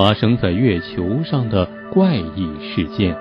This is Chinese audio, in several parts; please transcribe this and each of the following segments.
发生在月球上的怪异事件。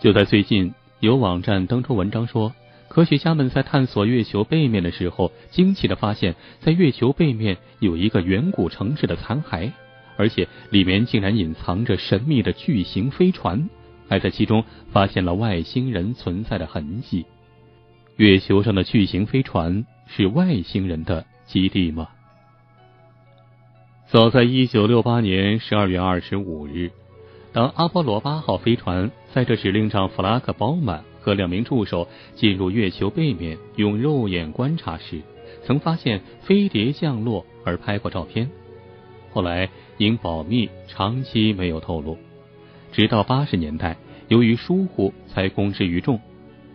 就在最近，有网站登出文章说，科学家们在探索月球背面的时候，惊奇的发现，在月球背面有一个远古城市的残骸，而且里面竟然隐藏着神秘的巨型飞船，还在其中发现了外星人存在的痕迹。月球上的巨型飞船是外星人的基地吗？早在一九六八年十二月二十五日。当阿波罗八号飞船载着指令长弗拉克·鲍曼和两名助手进入月球背面用肉眼观察时，曾发现飞碟降落而拍过照片。后来因保密，长期没有透露。直到八十年代，由于疏忽才公之于众。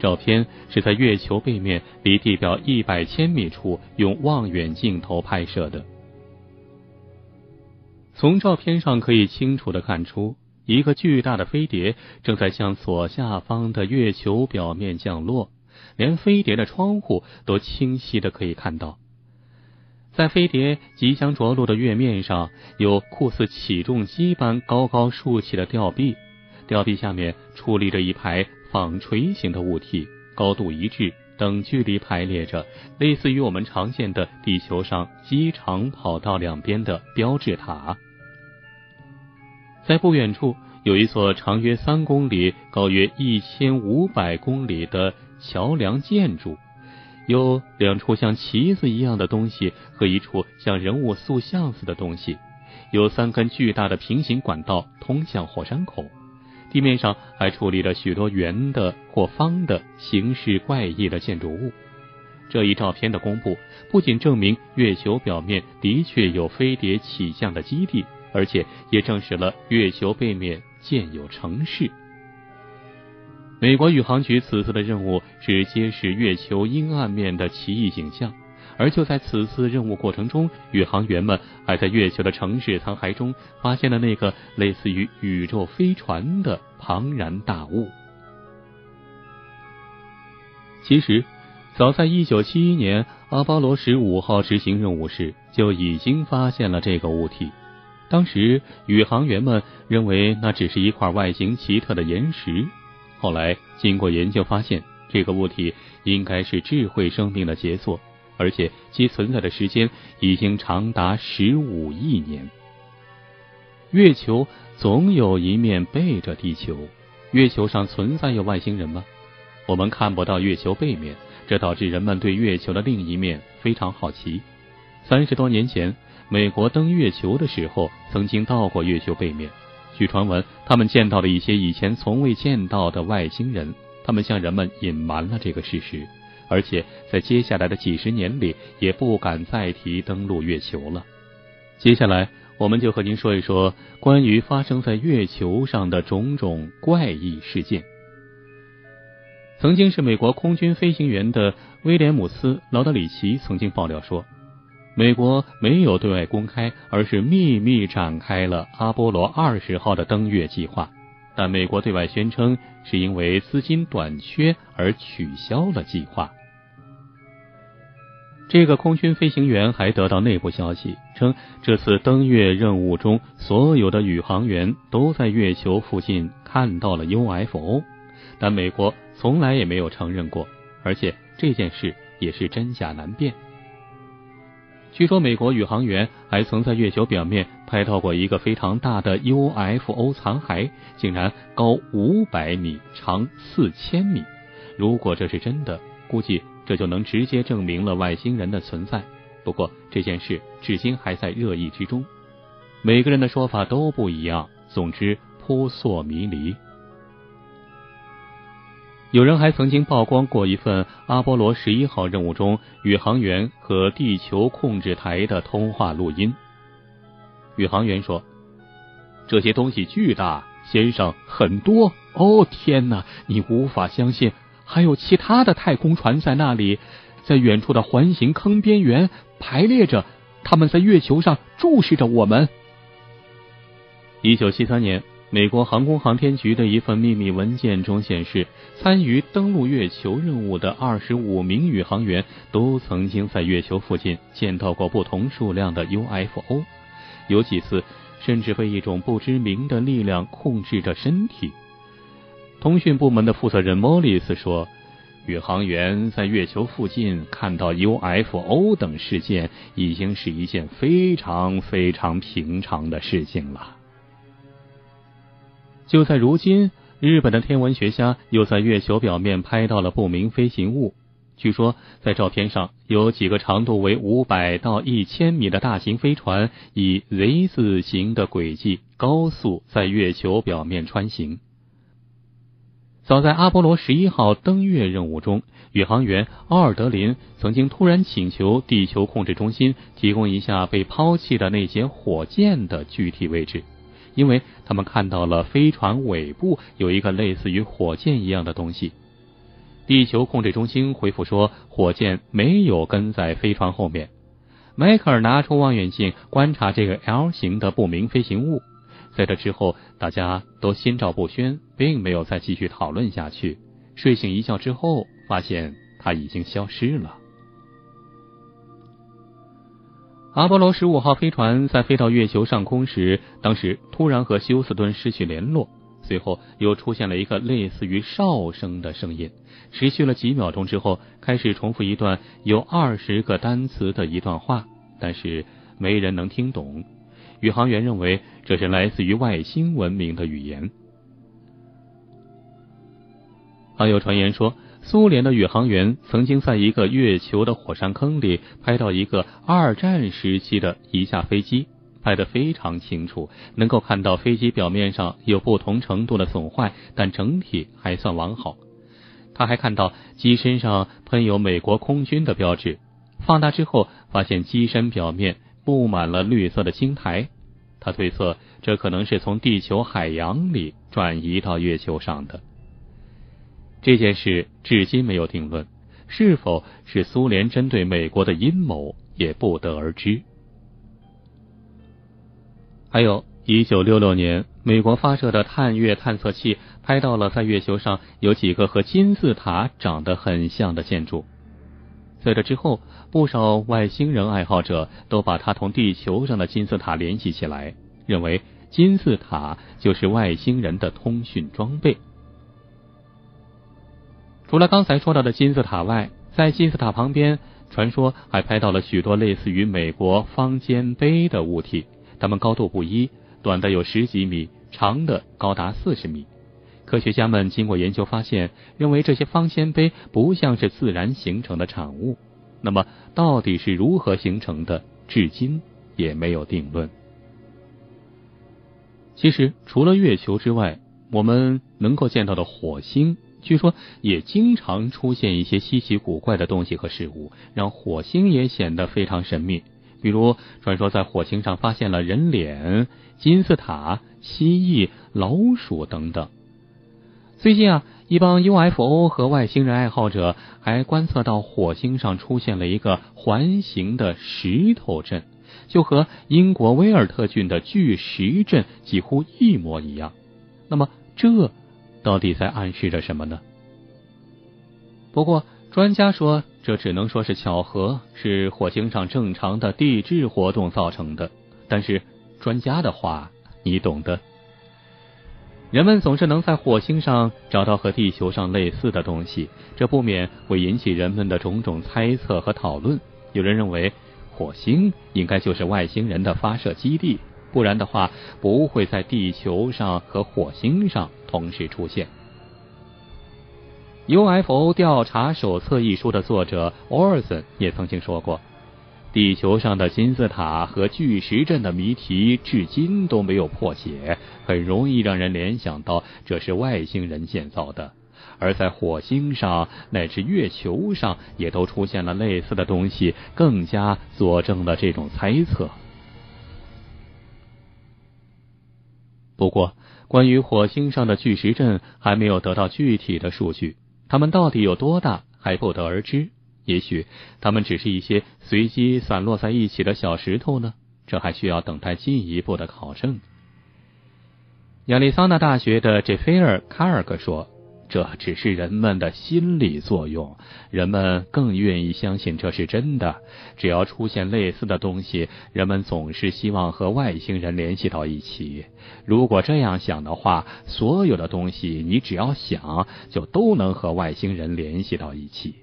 照片是在月球背面离地表一百千米处用望远镜头拍摄的。从照片上可以清楚的看出。一个巨大的飞碟正在向左下方的月球表面降落，连飞碟的窗户都清晰的可以看到。在飞碟即将着陆的月面上，有酷似起重机般高高竖起的吊臂，吊臂下面矗立着一排纺锤形的物体，高度一致，等距离排列着，类似于我们常见的地球上机场跑道两边的标志塔。在不远处有一座长约三公里、高约一千五百公里的桥梁建筑，有两处像旗子一样的东西和一处像人物塑像似的东西，有三根巨大的平行管道通向火山口，地面上还矗立着许多圆的或方的、形式怪异的建筑物。这一照片的公布，不仅证明月球表面的确有飞碟起降的基地。而且也证实了月球背面建有城市。美国宇航局此次的任务是揭示月球阴暗面的奇异景象，而就在此次任务过程中，宇航员们还在月球的城市残骸中发现了那个类似于宇宙飞船的庞然大物。其实，早在一九七一年阿波罗十五号执行任务时，就已经发现了这个物体。当时宇航员们认为那只是一块外形奇特的岩石，后来经过研究发现，这个物体应该是智慧生命的杰作，而且其存在的时间已经长达十五亿年。月球总有一面背着地球，月球上存在有外星人吗？我们看不到月球背面，这导致人们对月球的另一面非常好奇。三十多年前。美国登月球的时候，曾经到过月球背面。据传闻，他们见到了一些以前从未见到的外星人。他们向人们隐瞒了这个事实，而且在接下来的几十年里，也不敢再提登陆月球了。接下来，我们就和您说一说关于发生在月球上的种种怪异事件。曾经是美国空军飞行员的威廉姆斯·劳德里奇曾经爆料说。美国没有对外公开，而是秘密展开了阿波罗二十号的登月计划。但美国对外宣称是因为资金短缺而取消了计划。这个空军飞行员还得到内部消息，称这次登月任务中所有的宇航员都在月球附近看到了 UFO，但美国从来也没有承认过，而且这件事也是真假难辨。据说美国宇航员还曾在月球表面拍到过一个非常大的 UFO 残骸，竟然高五百米，长四千米。如果这是真的，估计这就能直接证明了外星人的存在。不过这件事至今还在热议之中，每个人的说法都不一样。总之扑朔迷离。有人还曾经曝光过一份阿波罗十一号任务中宇航员和地球控制台的通话录音。宇航员说：“这些东西巨大，先生，很多。哦，天哪！你无法相信，还有其他的太空船在那里，在远处的环形坑边缘排列着，他们在月球上注视着我们。”一九七三年。美国航空航天局的一份秘密文件中显示，参与登陆月球任务的二十五名宇航员都曾经在月球附近见到过不同数量的 UFO，有几次甚至被一种不知名的力量控制着身体。通讯部门的负责人莫里斯说：“宇航员在月球附近看到 UFO 等事件，已经是一件非常非常平常的事情了。”就在如今，日本的天文学家又在月球表面拍到了不明飞行物。据说，在照片上有几个长度为五百到一千米的大型飞船，以 Z 字形的轨迹高速在月球表面穿行。早在阿波罗十一号登月任务中，宇航员奥尔德林曾经突然请求地球控制中心提供一下被抛弃的那节火箭的具体位置。因为他们看到了飞船尾部有一个类似于火箭一样的东西，地球控制中心回复说，火箭没有跟在飞船后面。迈克尔拿出望远镜观察这个 L 型的不明飞行物，在这之后，大家都心照不宣，并没有再继续讨论下去。睡醒一觉之后，发现他已经消失了。阿波罗十五号飞船在飞到月球上空时，当时突然和休斯顿失去联络，随后又出现了一个类似于哨声的声音，持续了几秒钟之后，开始重复一段有二十个单词的一段话，但是没人能听懂。宇航员认为这是来自于外星文明的语言。还有传言说。苏联的宇航员曾经在一个月球的火山坑里拍到一个二战时期的一架飞机，拍得非常清楚，能够看到飞机表面上有不同程度的损坏，但整体还算完好。他还看到机身上喷有美国空军的标志，放大之后发现机身表面布满了绿色的青苔。他推测这可能是从地球海洋里转移到月球上的。这件事至今没有定论，是否是苏联针对美国的阴谋也不得而知。还有，一九六六年，美国发射的探月探测器拍到了在月球上有几个和金字塔长得很像的建筑。在这之后，不少外星人爱好者都把它同地球上的金字塔联系起来，认为金字塔就是外星人的通讯装备。除了刚才说到的金字塔外，在金字塔旁边，传说还拍到了许多类似于美国方尖碑的物体，它们高度不一，短的有十几米，长的高达四十米。科学家们经过研究发现，认为这些方尖碑不像是自然形成的产物。那么，到底是如何形成的，至今也没有定论。其实，除了月球之外，我们能够见到的火星。据说也经常出现一些稀奇古怪的东西和事物，让火星也显得非常神秘。比如，传说在火星上发现了人脸、金字塔、蜥蜴、老鼠等等。最近啊，一帮 UFO 和外星人爱好者还观测到火星上出现了一个环形的石头阵，就和英国威尔特郡的巨石阵几乎一模一样。那么这？到底在暗示着什么呢？不过专家说，这只能说是巧合，是火星上正常的地质活动造成的。但是专家的话，你懂的。人们总是能在火星上找到和地球上类似的东西，这不免会引起人们的种种猜测和讨论。有人认为，火星应该就是外星人的发射基地。不然的话，不会在地球上和火星上同时出现。《UFO 调查手册》一书的作者 Orson 也曾经说过，地球上的金字塔和巨石阵的谜题至今都没有破解，很容易让人联想到这是外星人建造的。而在火星上乃至月球上也都出现了类似的东西，更加佐证了这种猜测。不过，关于火星上的巨石阵还没有得到具体的数据，它们到底有多大还不得而知。也许他们只是一些随机散落在一起的小石头呢？这还需要等待进一步的考证。亚利桑那大学的杰菲尔·卡尔克说。这只是人们的心理作用，人们更愿意相信这是真的。只要出现类似的东西，人们总是希望和外星人联系到一起。如果这样想的话，所有的东西你只要想，就都能和外星人联系到一起。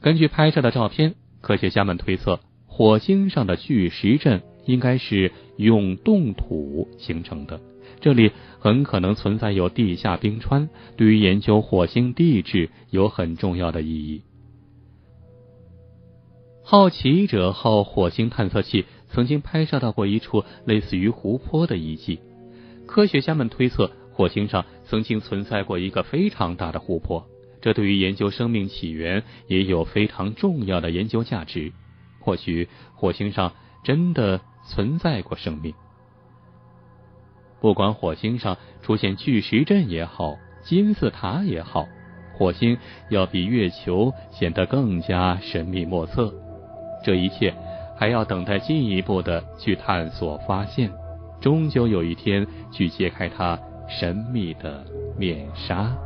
根据拍摄的照片，科学家们推测，火星上的巨石阵应该是永冻土形成的。这里很可能存在有地下冰川，对于研究火星地质有很重要的意义。好奇者号火星探测器曾经拍摄到过一处类似于湖泊的遗迹，科学家们推测火星上曾经存在过一个非常大的湖泊，这对于研究生命起源也有非常重要的研究价值。或许火星上真的存在过生命。不管火星上出现巨石阵也好，金字塔也好，火星要比月球显得更加神秘莫测。这一切还要等待进一步的去探索发现，终究有一天去揭开它神秘的面纱。